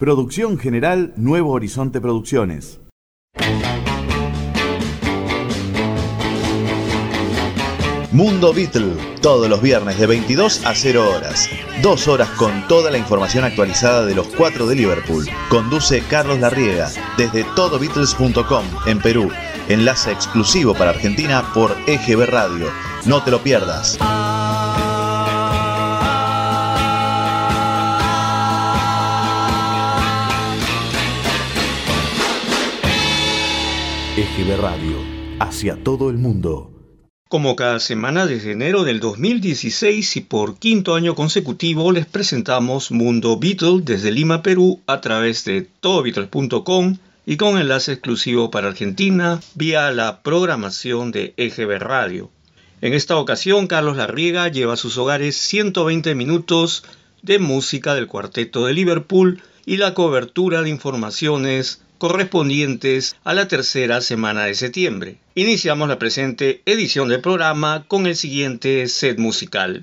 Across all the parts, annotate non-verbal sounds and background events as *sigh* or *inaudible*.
Producción general Nuevo Horizonte Producciones. Mundo Beatle, todos los viernes de 22 a 0 horas. Dos horas con toda la información actualizada de los cuatro de Liverpool. Conduce Carlos Larriega desde todobeatles.com en Perú. Enlace exclusivo para Argentina por EGB Radio. No te lo pierdas. EGB Radio, hacia todo el mundo. Como cada semana desde enero del 2016 y por quinto año consecutivo les presentamos Mundo Beatle desde Lima, Perú a través de todobeatles.com y con enlace exclusivo para Argentina vía la programación de EGB Radio. En esta ocasión Carlos Larriega lleva a sus hogares 120 minutos de música del cuarteto de Liverpool y la cobertura de informaciones correspondientes a la tercera semana de septiembre. Iniciamos la presente edición del programa con el siguiente set musical.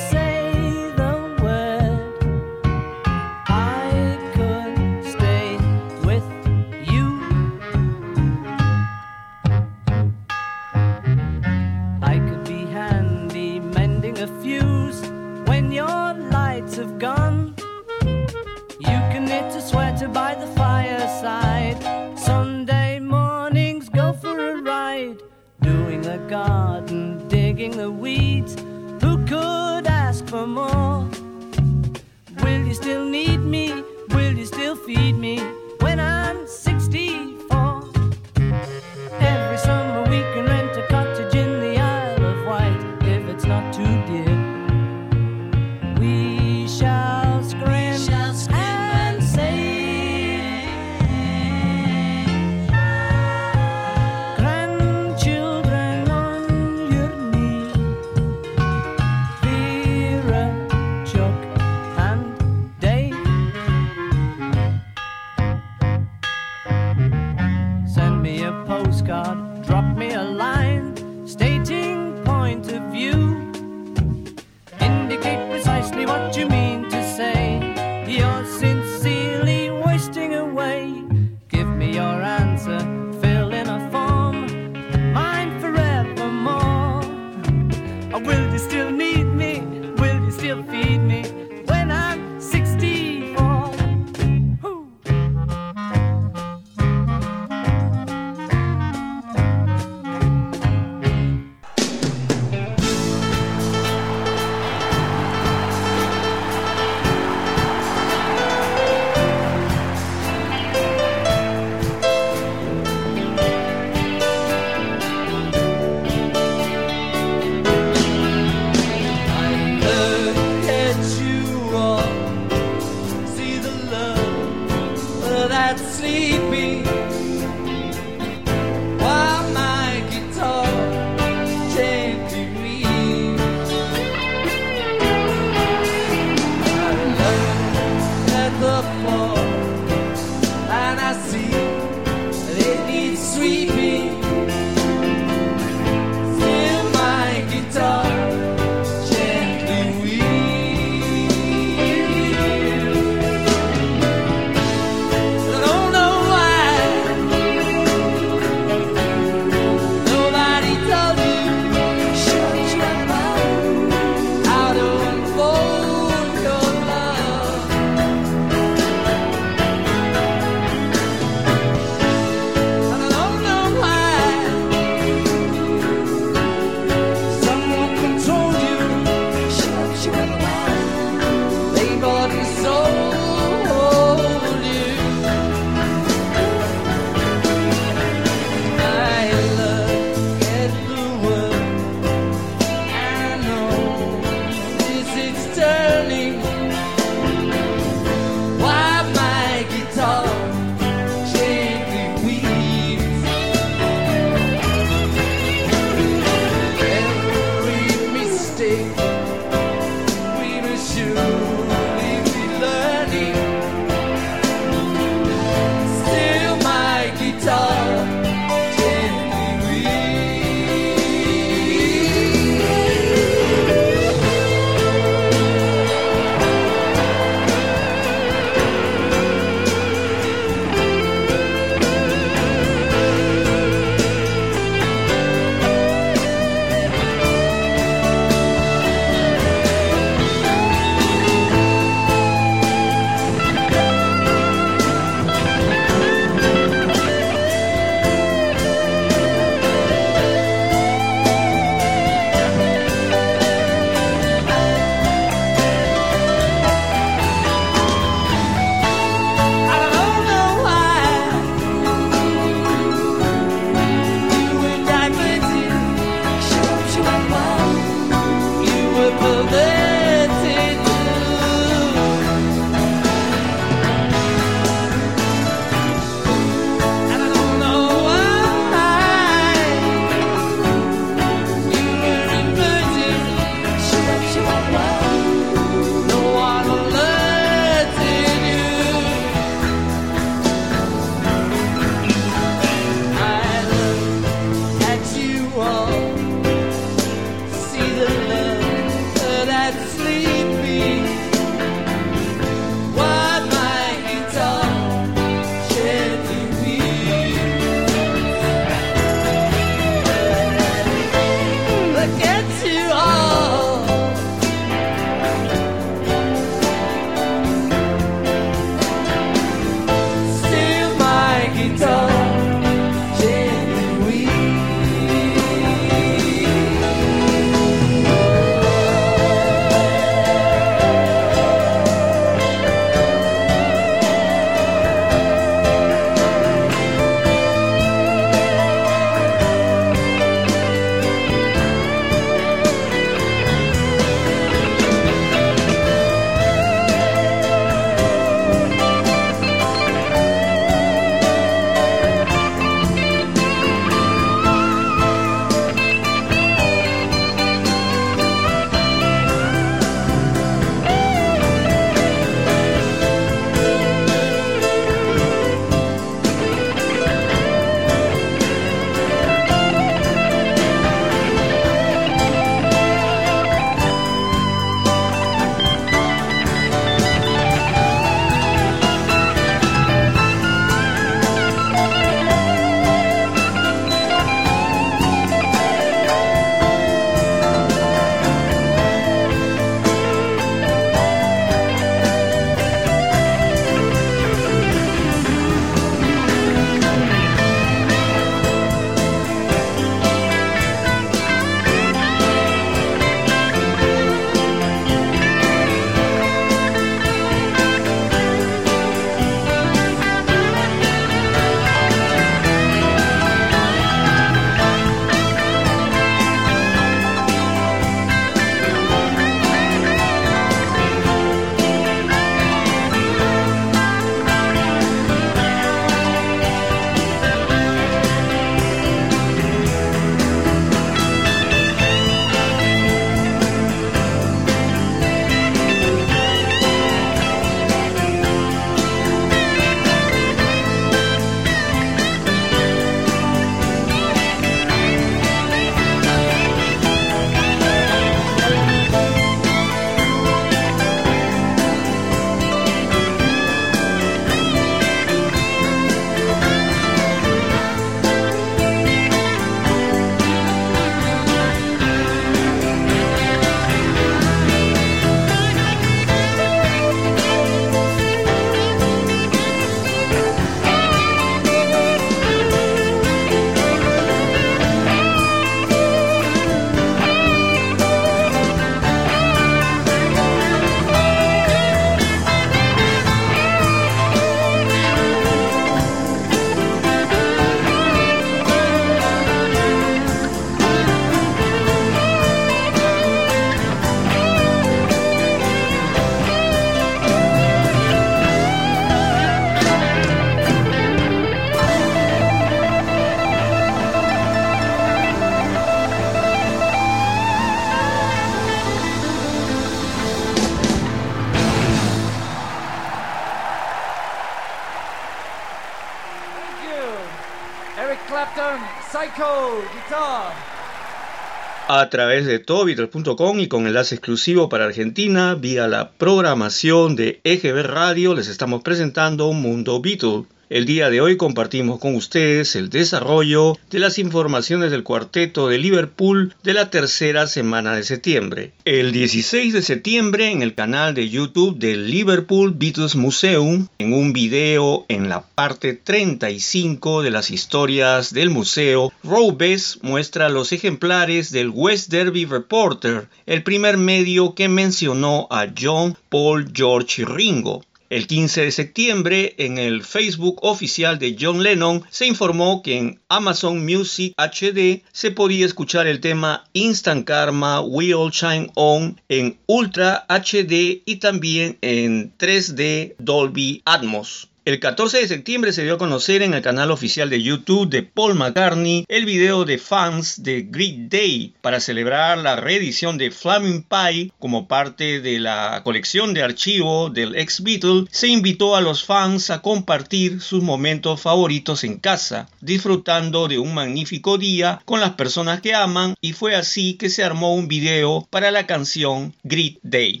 A través de todovital.com y con enlace exclusivo para Argentina, vía la programación de EGB Radio, les estamos presentando un Mundo Beatle. El día de hoy compartimos con ustedes el desarrollo de las informaciones del cuarteto de Liverpool de la tercera semana de septiembre. El 16 de septiembre en el canal de YouTube del Liverpool Beatles Museum, en un video en la parte 35 de las historias del museo, Robes muestra los ejemplares del West Derby Reporter, el primer medio que mencionó a John, Paul, George Ringo. El 15 de septiembre, en el Facebook oficial de John Lennon, se informó que en Amazon Music HD se podía escuchar el tema Instant Karma We All Shine On en Ultra HD y también en 3D Dolby Atmos. El 14 de septiembre se dio a conocer en el canal oficial de YouTube de Paul McCartney el video de fans de Great Day para celebrar la reedición de Flaming Pie como parte de la colección de archivo del ex Beatle. Se invitó a los fans a compartir sus momentos favoritos en casa, disfrutando de un magnífico día con las personas que aman y fue así que se armó un video para la canción Great Day.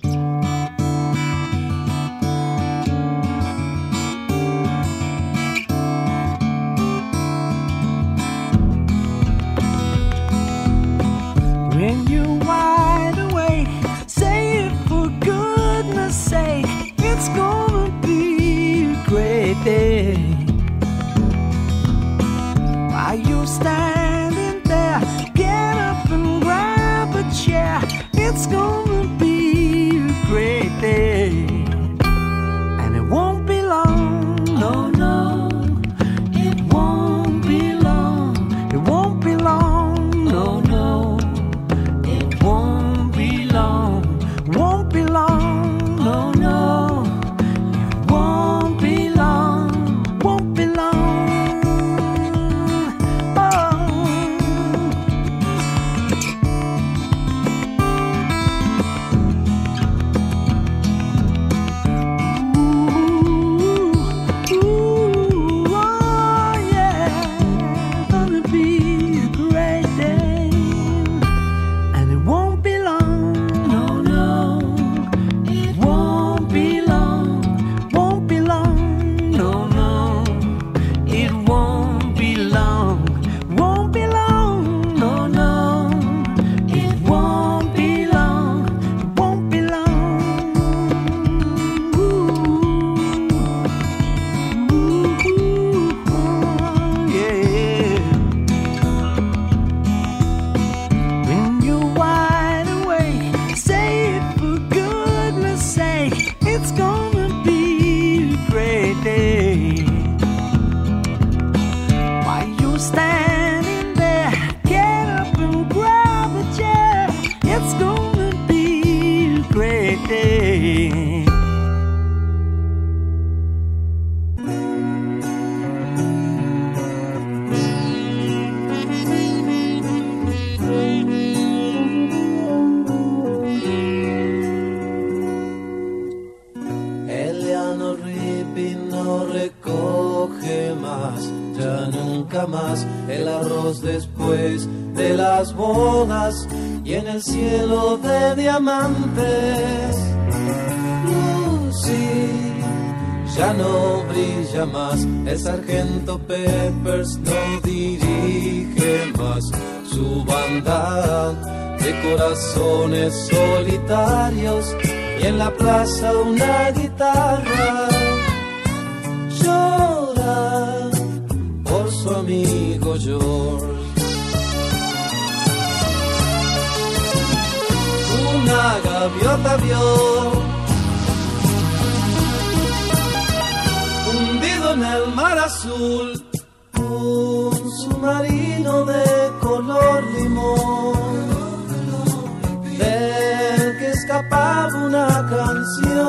escapaba una canción.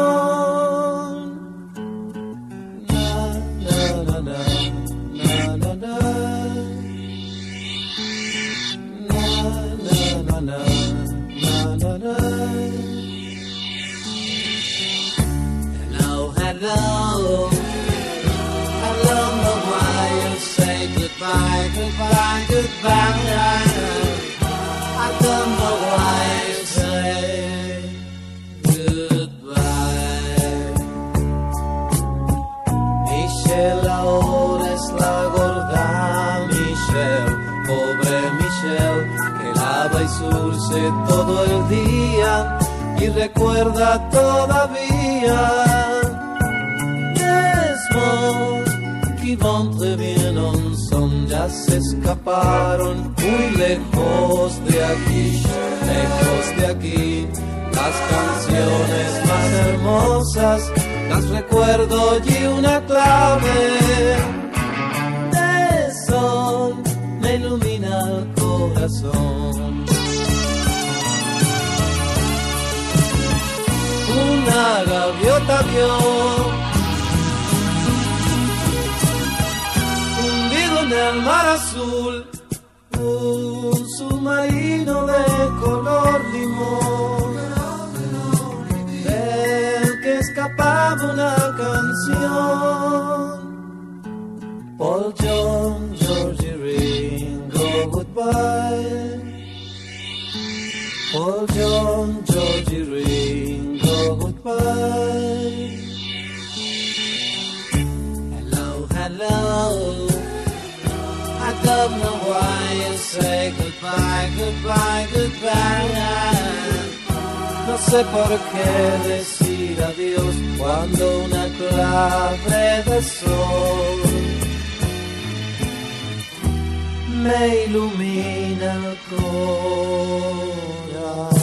Na, na, na, Hello, hello. Hello, Mariah. Say goodbye, goodbye, goodbye. Recuerda todavía. Qui vont très bien son, ya se escaparon muy lejos de aquí, lejos de aquí. Las canciones más hermosas las recuerdo y una clave de sol me ilumina el corazón. Una gaviota vio hundido en el mar azul un submarino de color limón del que escapaba una canción. Paul John, Georgie Ringo, goodbye. Paul John, Georgie Ringo, Hello, hello. I don't know why you say goodbye, goodbye, goodbye. No sé por qué decir adiós cuando una clave de sol me ilumina el corazón.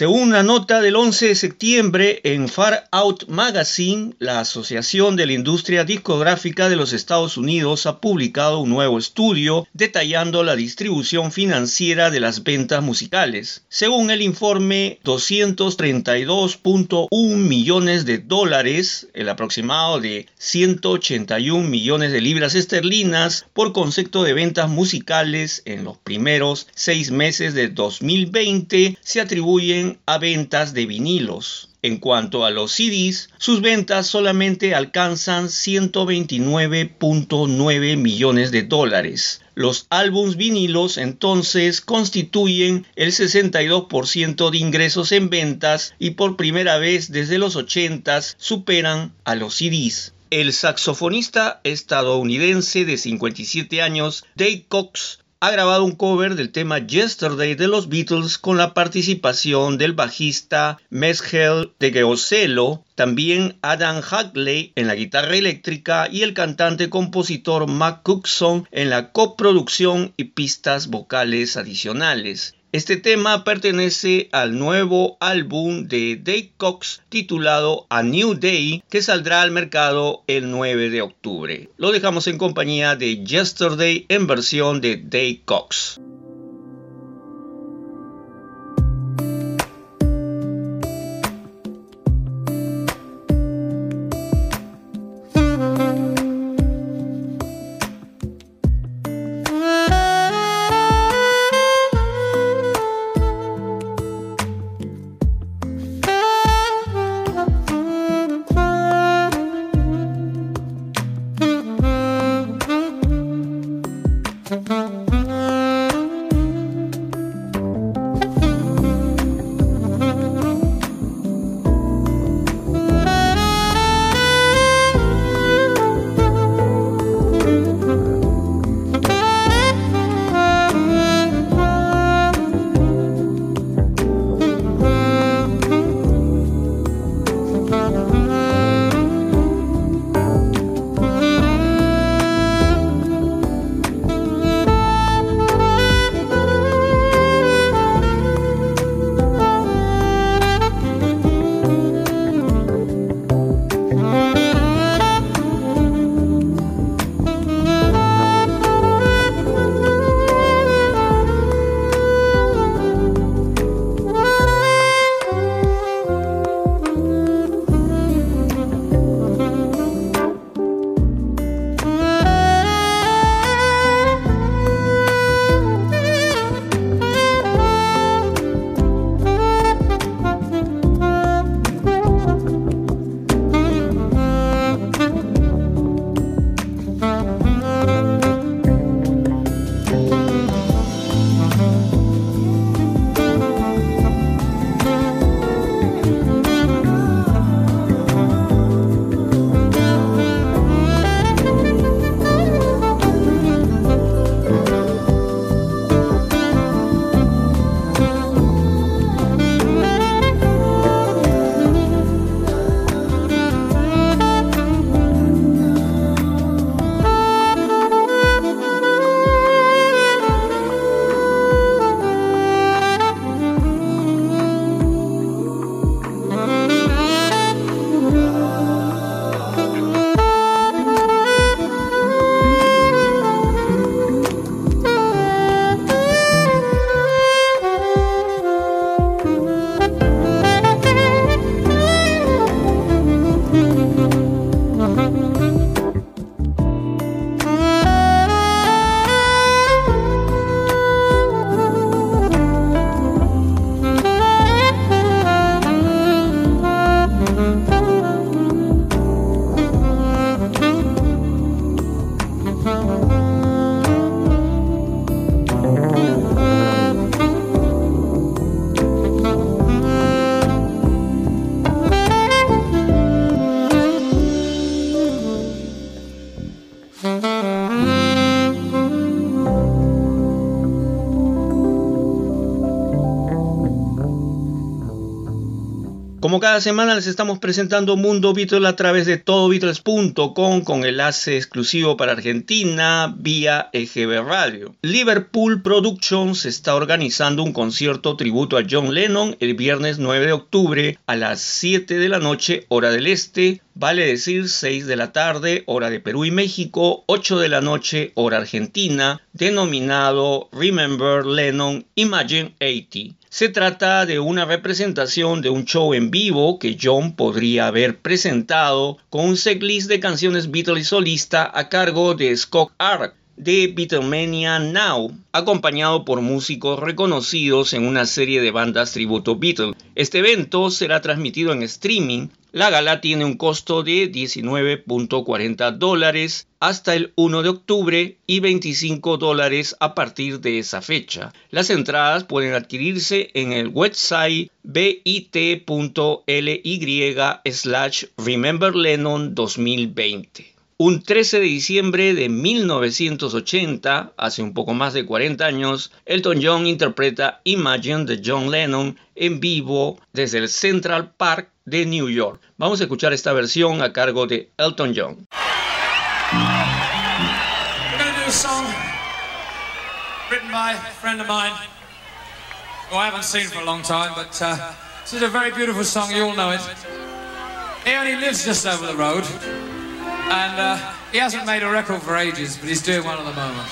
Según una nota del 11 de septiembre en Far Out Magazine, la Asociación de la Industria Discográfica de los Estados Unidos ha publicado un nuevo estudio detallando la distribución financiera de las ventas musicales. Según el informe, 232.1 millones de dólares, el aproximado de 181 millones de libras esterlinas por concepto de ventas musicales en los primeros seis meses de 2020 se atribuyen a ventas de vinilos. En cuanto a los CDs, sus ventas solamente alcanzan 129.9 millones de dólares. Los álbums vinilos entonces constituyen el 62% de ingresos en ventas y por primera vez desde los 80 superan a los CDs. El saxofonista estadounidense de 57 años, Dave Cox, ha grabado un cover del tema Yesterday de los Beatles con la participación del bajista Mesghel de Geoselo, también Adam Hagley en la guitarra eléctrica y el cantante-compositor Mac Cookson en la coproducción y pistas vocales adicionales. Este tema pertenece al nuevo álbum de Dave Cox titulado A New Day que saldrá al mercado el 9 de octubre. Lo dejamos en compañía de Yesterday en versión de Dave Cox. Como cada semana les estamos presentando Mundo Beatles a través de todobeatles.com con enlace exclusivo para Argentina vía EGB Radio. Liverpool Productions está organizando un concierto tributo a John Lennon el viernes 9 de octubre a las 7 de la noche hora del este, vale decir 6 de la tarde hora de Perú y México, 8 de la noche hora argentina, denominado Remember Lennon Imagine 80. Se trata de una representación de un show en vivo que John podría haber presentado con un setlist de canciones Beatles solista a cargo de Scott Ark de Beatlemania Now, acompañado por músicos reconocidos en una serie de bandas tributo Beatles. Este evento será transmitido en streaming la gala tiene un costo de 19.40 dólares hasta el 1 de octubre y 25 dólares a partir de esa fecha. Las entradas pueden adquirirse en el website bit.ly slash Remember Lennon 2020. Un 13 de diciembre de 1980, hace un poco más de 40 años, Elton John interpreta Imagine de John Lennon en vivo desde el Central Park de New York. Vamos a escuchar esta versión a cargo de Elton John. this is a very beautiful song, you all know it. He only lives just over the road. And uh, he hasn't made a record for ages, but he's doing one at the moment.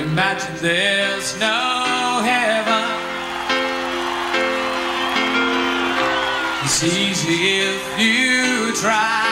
Imagine there's no heaven. It's easy if you try.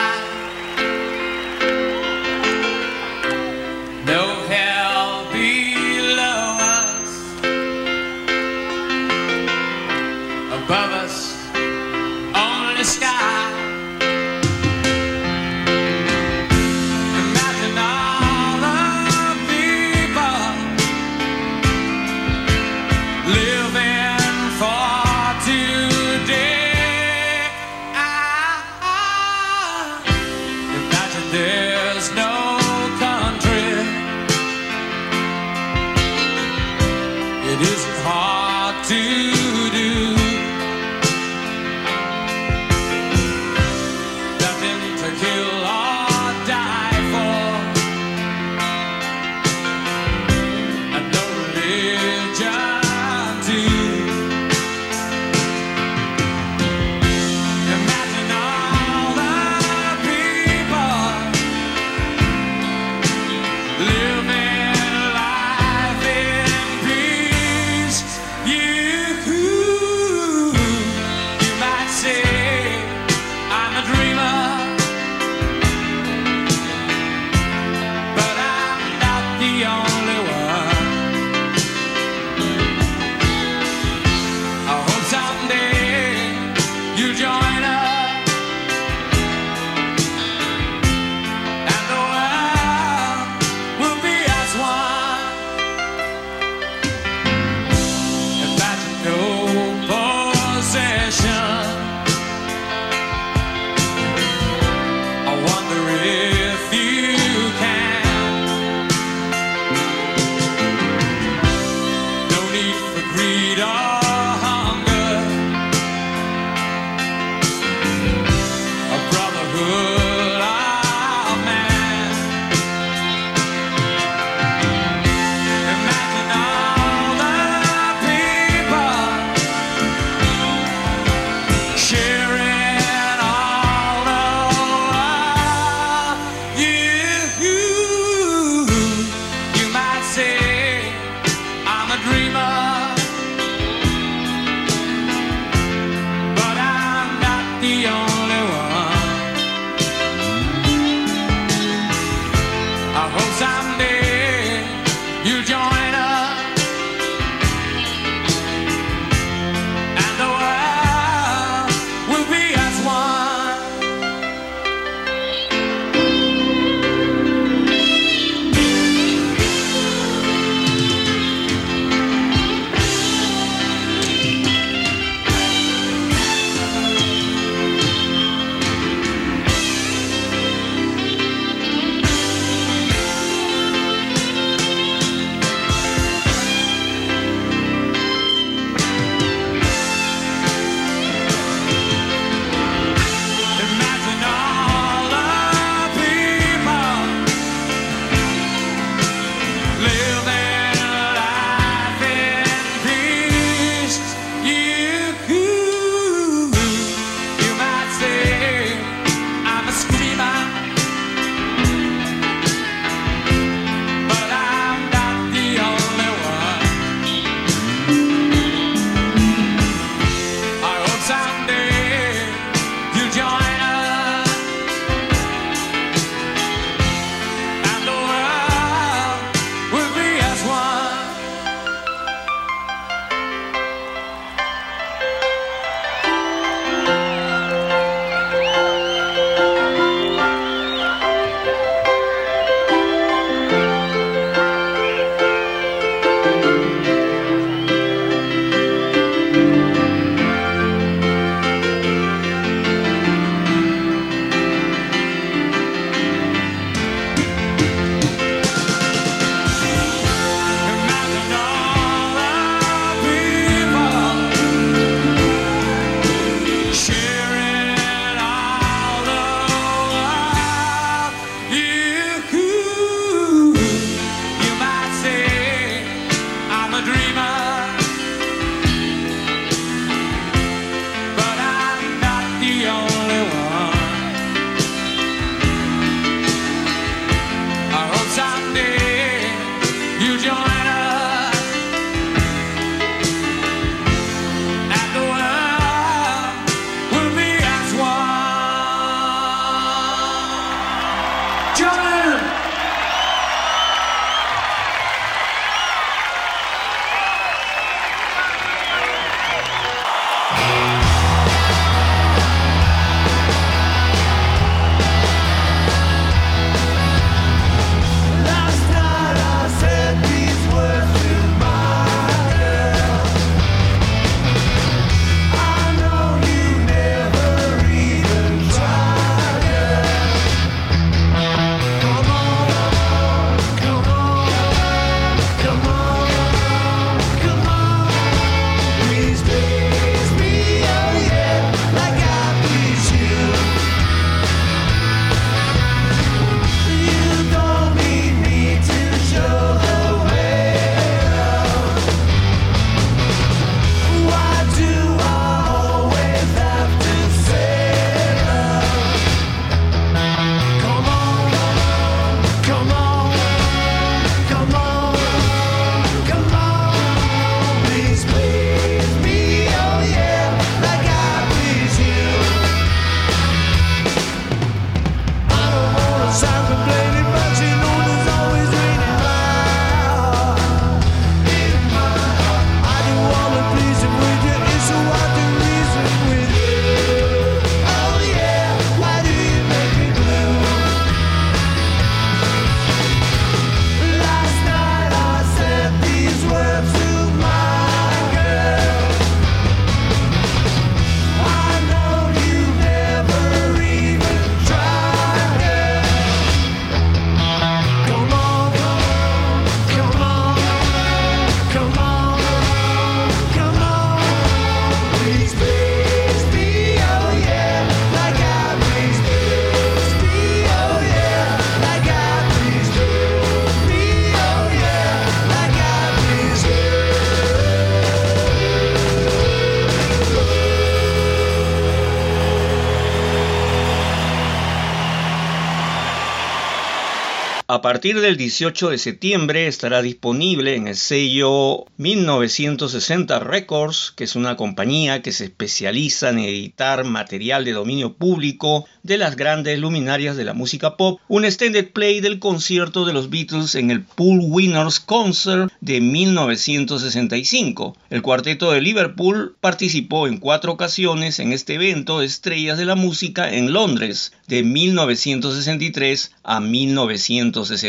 Partir del 18 de septiembre estará disponible en el sello 1960 Records, que es una compañía que se especializa en editar material de dominio público de las grandes luminarias de la música pop, un extended play del concierto de los Beatles en el Pool Winners Concert de 1965. El cuarteto de Liverpool participó en cuatro ocasiones en este evento de estrellas de la música en Londres de 1963 a 1965.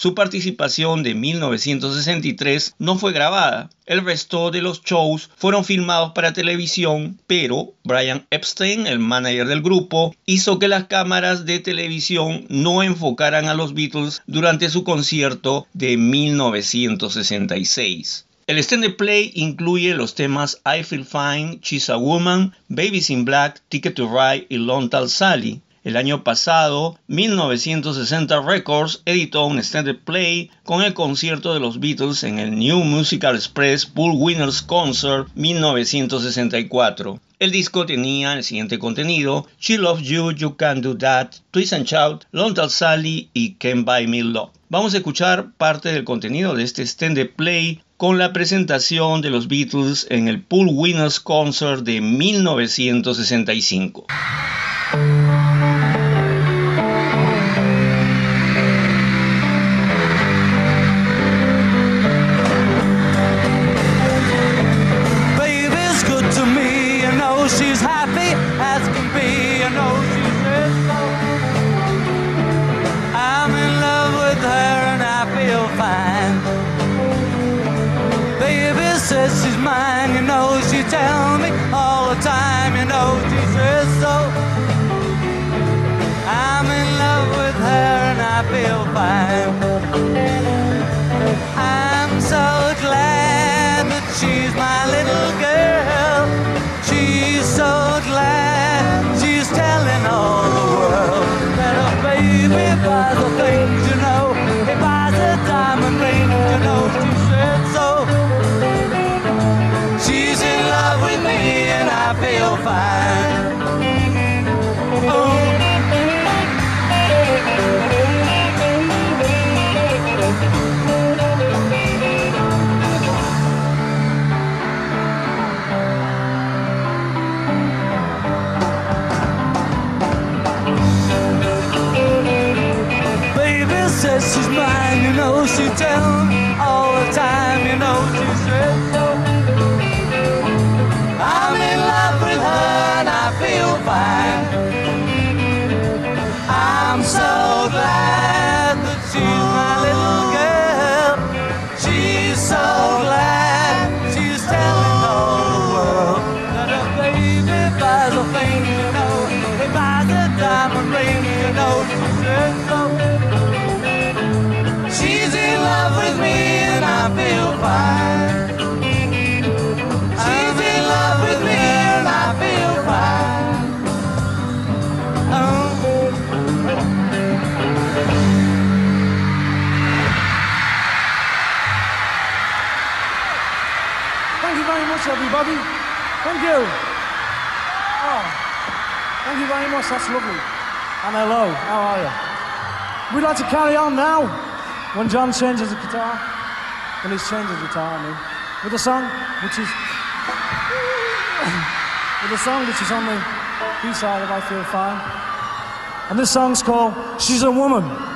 Su participación de 1963 no fue grabada. El resto de los shows fueron filmados para televisión, pero Brian Epstein, el manager del grupo, hizo que las cámaras de televisión no enfocaran a los Beatles durante su concierto de 1966. El extended play incluye los temas I Feel Fine, She's a Woman, Babies in Black, Ticket to Ride y Long Tall Sally. El año pasado, 1960 Records editó un extended play con el concierto de los Beatles en el New Musical Express Pool Winners Concert 1964. El disco tenía el siguiente contenido: She Loves You, You Can Do That, Twist and Shout, Long Tall Sally y Can't Buy Me Love. Vamos a escuchar parte del contenido de este extended play con la presentación de los Beatles en el Pool Winners Concert de 1965. Thank you. tell me. You. Oh, thank you very much. That's lovely. And hello, how are you? We'd like to carry on now. When John changes the guitar, when he's changing the guitar, I mean, with a song which is *coughs* with a song which is on the B side of I Feel Fine. And this song's called She's a Woman.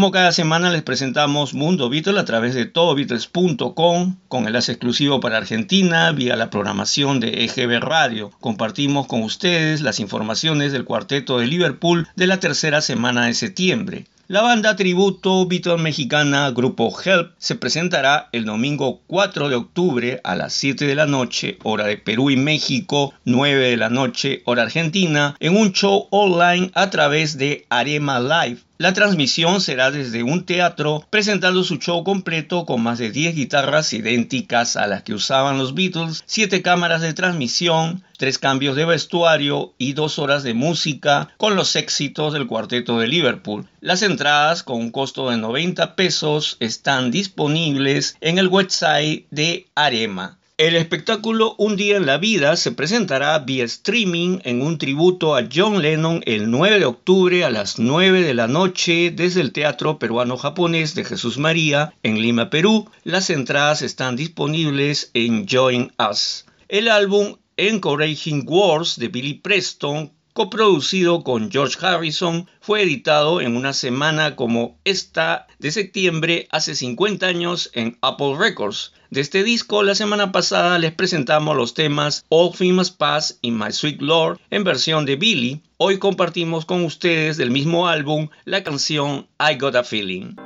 Como cada semana les presentamos Mundo Beatles a través de todobeatles.com con enlace exclusivo para Argentina vía la programación de EGB Radio. Compartimos con ustedes las informaciones del cuarteto de Liverpool de la tercera semana de septiembre. La banda tributo Beatles mexicana Grupo Help se presentará el domingo 4 de octubre a las 7 de la noche, hora de Perú y México, 9 de la noche, hora argentina, en un show online a través de Arema Live la transmisión será desde un teatro presentando su show completo con más de 10 guitarras idénticas a las que usaban los Beatles, 7 cámaras de transmisión, 3 cambios de vestuario y 2 horas de música con los éxitos del cuarteto de Liverpool. Las entradas con un costo de 90 pesos están disponibles en el website de Arema. El espectáculo Un día en la vida se presentará vía streaming en un tributo a John Lennon el 9 de octubre a las 9 de la noche desde el Teatro Peruano Japonés de Jesús María en Lima, Perú. Las entradas están disponibles en Join Us. El álbum Encouraging Wars de Billy Preston coproducido con George Harrison, fue editado en una semana como esta de septiembre hace 50 años en Apple Records. De este disco, la semana pasada les presentamos los temas All Famous Pass y My Sweet Lord en versión de Billy. Hoy compartimos con ustedes del mismo álbum la canción I Got a Feeling.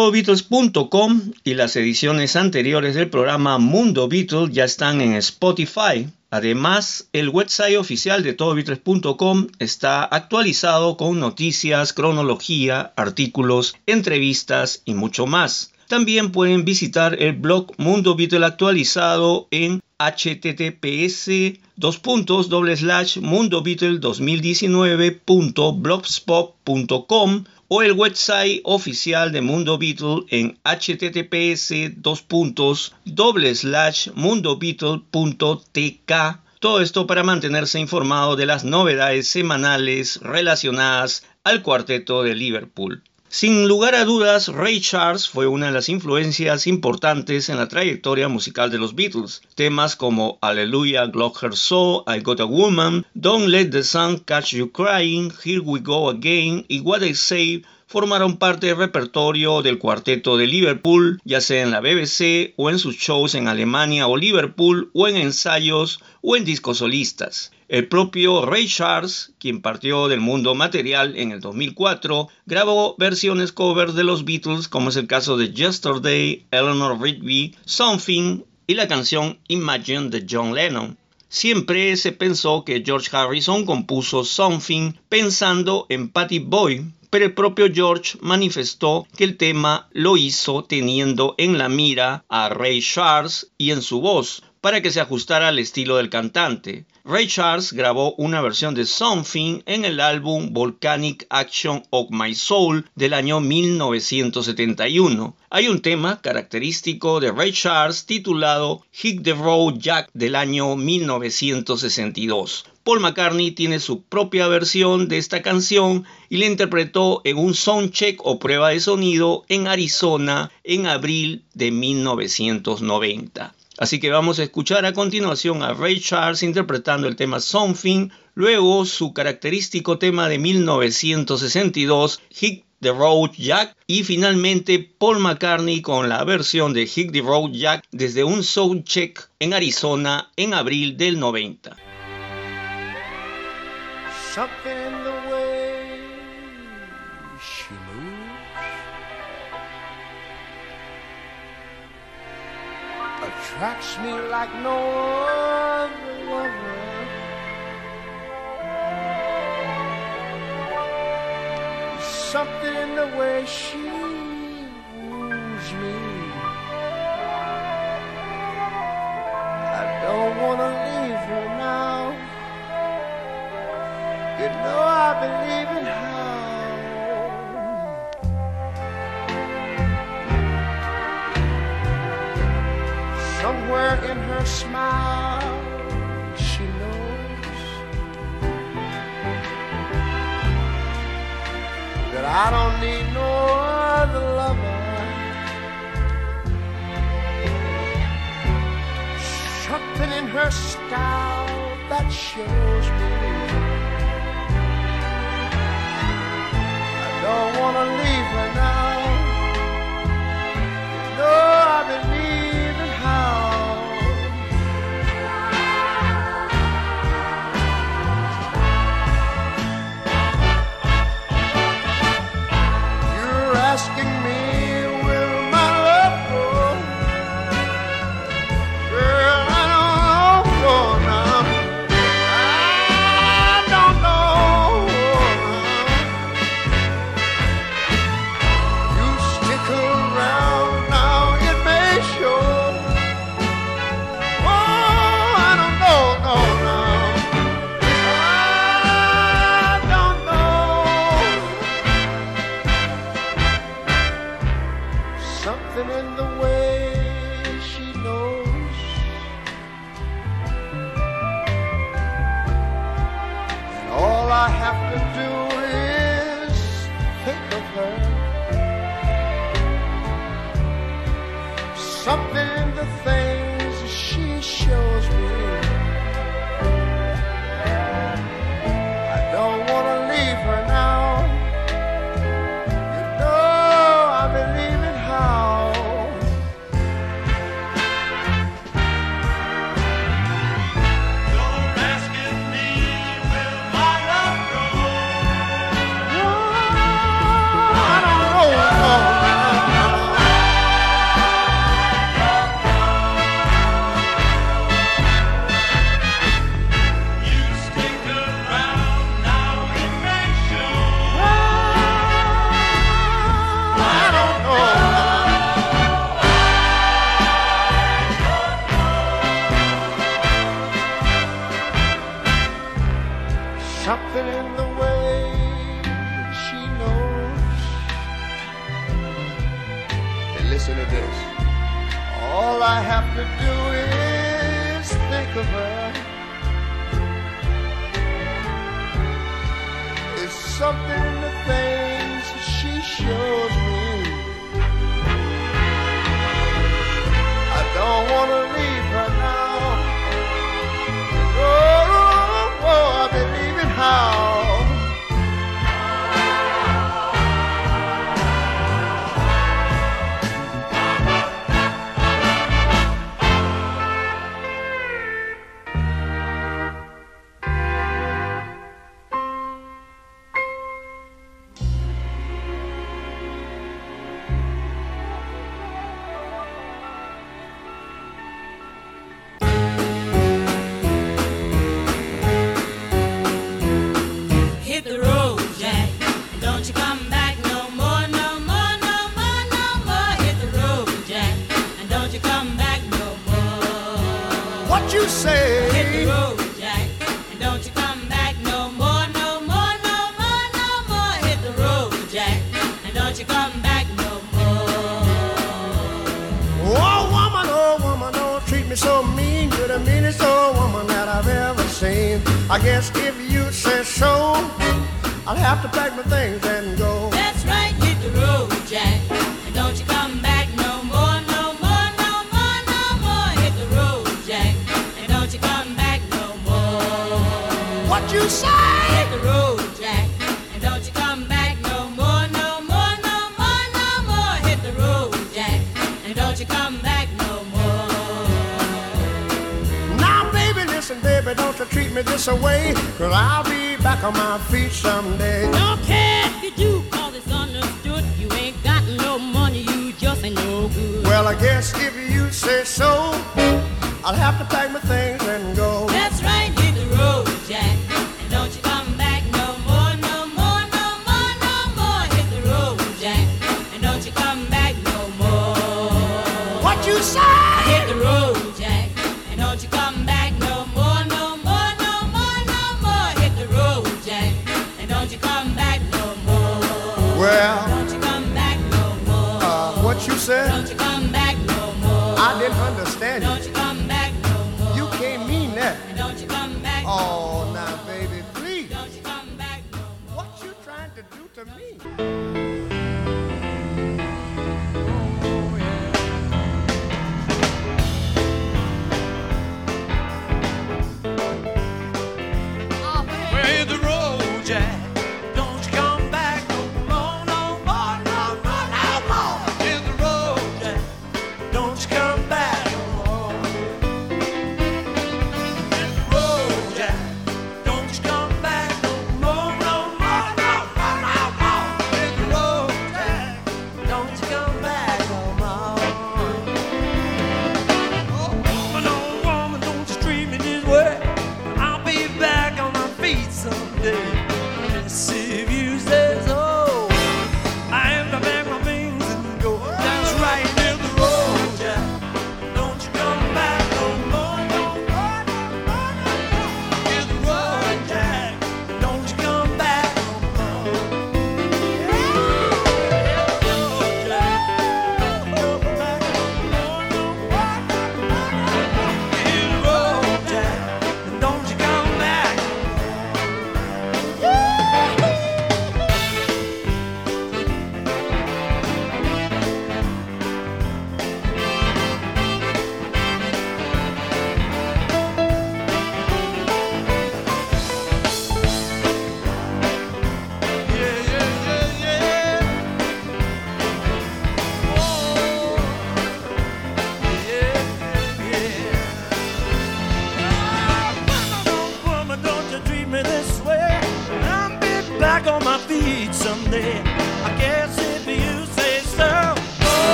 TodoBeatles.com y las ediciones anteriores del programa Mundo Beatles ya están en Spotify. Además, el website oficial de TodoBeatles.com está actualizado con noticias, cronología, artículos, entrevistas y mucho más. También pueden visitar el blog Mundo Beatles actualizado en https mundobeatle2019.blogspot.com o el website oficial de Mundo Beatle en https mundobeatle.tk. Todo esto para mantenerse informado de las novedades semanales relacionadas al cuarteto de Liverpool. Sin lugar a dudas, Ray Charles fue una de las influencias importantes en la trayectoria musical de los Beatles. Temas como Hallelujah, Glock Her Soul, I Got a Woman, Don't Let the Sun Catch You Crying, Here We Go Again y What I Say formaron parte del repertorio del cuarteto de Liverpool, ya sea en la BBC o en sus shows en Alemania o Liverpool o en ensayos o en discos solistas. El propio Ray Charles, quien partió del mundo material en el 2004, grabó versiones covers de los Beatles como es el caso de Yesterday, Eleanor Rigby, Something y la canción Imagine de John Lennon. Siempre se pensó que George Harrison compuso Something pensando en Patty Boy, pero el propio George manifestó que el tema lo hizo teniendo en la mira a Ray Charles y en su voz, para que se ajustara al estilo del cantante. Ray Charles grabó una versión de Something en el álbum Volcanic Action of My Soul del año 1971. Hay un tema característico de Ray Charles titulado Hit the Road Jack del año 1962. Paul McCartney tiene su propia versión de esta canción y la interpretó en un soundcheck o prueba de sonido en Arizona en abril de 1990. Así que vamos a escuchar a continuación a Ray Charles interpretando el tema Something, luego su característico tema de 1962, Hit the Road Jack, y finalmente Paul McCartney con la versión de Hit the Road Jack desde un soundcheck en Arizona en abril del 90. Attracts me like no other lover. Something in the way she woos me. Her Somewhere in her smile, she knows that I don't need no other lover. Something in her style that shows me don't wanna leave her Something in the way she knows. And all I have to do is think of her. Something in the things também.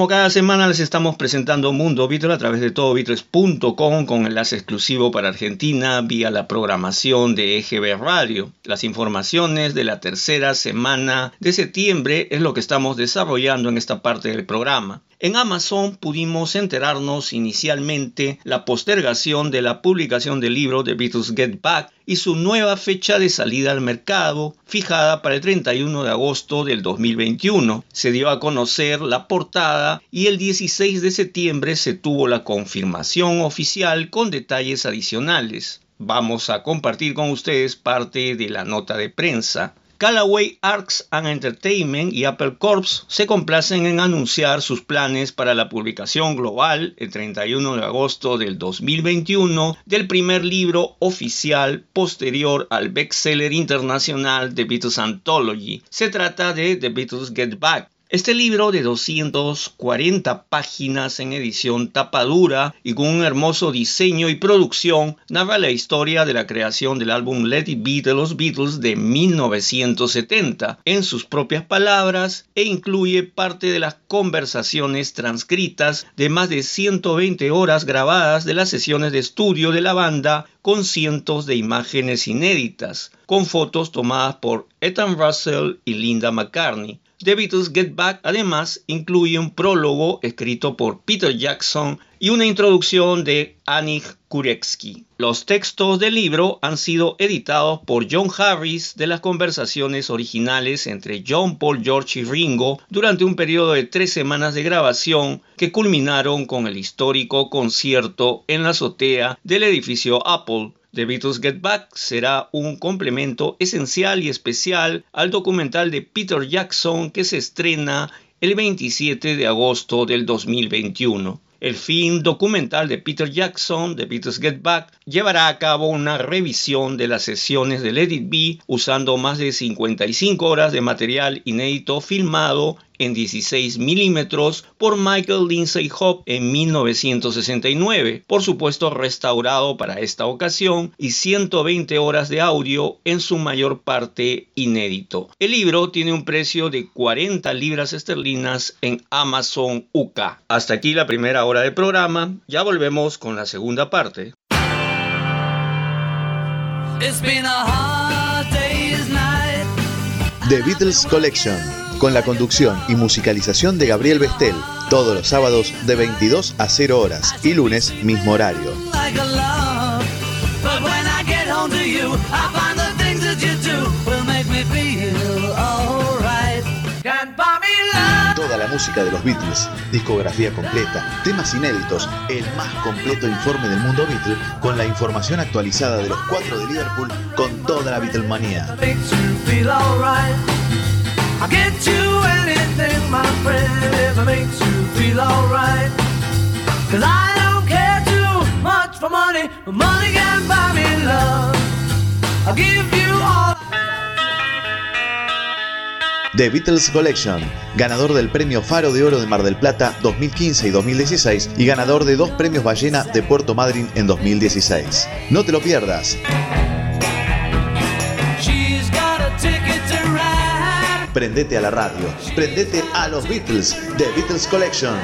Como cada semana les estamos presentando Mundo Beatles a través de todobeatles.com con enlace exclusivo para Argentina vía la programación de EGB Radio. Las informaciones de la tercera semana de septiembre es lo que estamos desarrollando en esta parte del programa. En Amazon pudimos enterarnos inicialmente la postergación de la publicación del libro de Beatles Get Back y su nueva fecha de salida al mercado, fijada para el 31 de agosto del 2021. Se dio a conocer la portada y el 16 de septiembre se tuvo la confirmación oficial con detalles adicionales. Vamos a compartir con ustedes parte de la nota de prensa. Callaway Arts and Entertainment y Apple Corps se complacen en anunciar sus planes para la publicación global el 31 de agosto del 2021 del primer libro oficial posterior al bestseller internacional The Beatles Anthology. Se trata de The Beatles Get Back, este libro de 240 páginas en edición tapadura y con un hermoso diseño y producción narra la historia de la creación del álbum Let It Be de los Beatles de 1970 en sus propias palabras e incluye parte de las conversaciones transcritas de más de 120 horas grabadas de las sesiones de estudio de la banda con cientos de imágenes inéditas, con fotos tomadas por Ethan Russell y Linda McCartney. The Get Back además incluye un prólogo escrito por Peter Jackson y una introducción de Anik Kurecki. Los textos del libro han sido editados por John Harris de las conversaciones originales entre John, Paul, George y Ringo durante un periodo de tres semanas de grabación que culminaron con el histórico concierto en la azotea del edificio Apple The Beatles Get Back será un complemento esencial y especial al documental de Peter Jackson que se estrena el 27 de agosto del 2021. El film documental de Peter Jackson, The Beatles Get Back, llevará a cabo una revisión de las sesiones de Let It Be usando más de 55 horas de material inédito filmado en 16 milímetros por Michael Lindsay Hop en 1969, por supuesto restaurado para esta ocasión, y 120 horas de audio en su mayor parte inédito. El libro tiene un precio de 40 libras esterlinas en Amazon UK. Hasta aquí la primera hora del programa, ya volvemos con la segunda parte. It's been a hard day's night. The Beatles Collection, con la conducción y musicalización de Gabriel Bestel, todos los sábados de 22 a 0 horas y lunes mismo horario. Toda la música de los Beatles, discografía completa, temas inéditos, el más completo informe del mundo Beatle, con la información actualizada de los cuatro de Liverpool, con toda la Beatlemanía. Give you all. The Beatles Collection, ganador del Premio Faro de Oro de Mar del Plata 2015 y 2016 y ganador de dos premios Ballena de Puerto Madryn en 2016. No te lo pierdas. Prendete a la radio, prendete a los Beatles, The Beatles Collection.